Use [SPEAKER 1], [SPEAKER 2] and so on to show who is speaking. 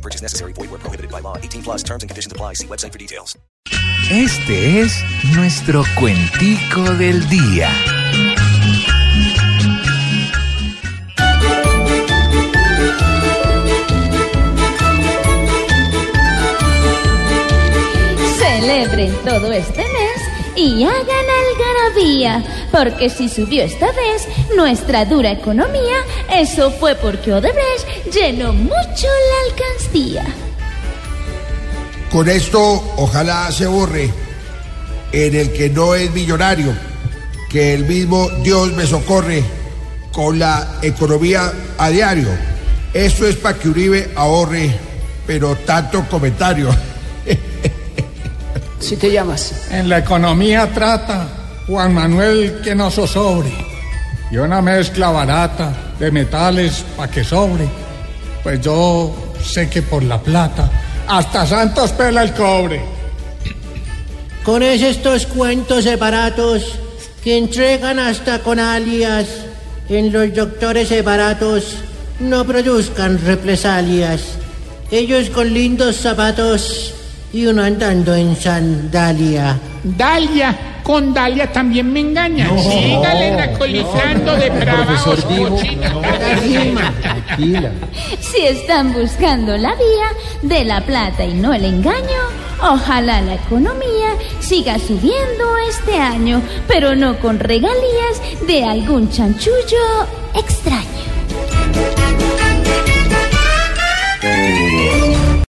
[SPEAKER 1] No purchase necessary. Void where prohibited by law. 18 plus terms and conditions apply. See website for details.
[SPEAKER 2] Este es nuestro cuentico del día.
[SPEAKER 3] Celebren todo este mes y hagan algarabía, porque si subió esta vez nuestra dura economía, eso fue porque Odebrecht llenó mucho la alcancía.
[SPEAKER 4] Con esto, ojalá se borre en el que no es millonario, que el mismo Dios me socorre con la economía a diario. Eso es para que Uribe ahorre, pero tanto comentario.
[SPEAKER 5] Si te llamas.
[SPEAKER 6] En la economía trata Juan Manuel que no sobre y una mezcla barata de metales para que sobre. Pues yo sé que por la plata hasta Santos pela el cobre.
[SPEAKER 5] Con estos cuentos separatos que entregan hasta con alias en los doctores separatos no produzcan represalias. Ellos con lindos zapatos y uno andando en sandalia.
[SPEAKER 7] Dalia, con Dalia también me engañan. Sígale racolizando de trabajos cochinos.
[SPEAKER 3] Si están buscando la vía de la plata y no el engaño, ojalá la economía siga subiendo este año, pero no con regalías de algún chanchullo extraño.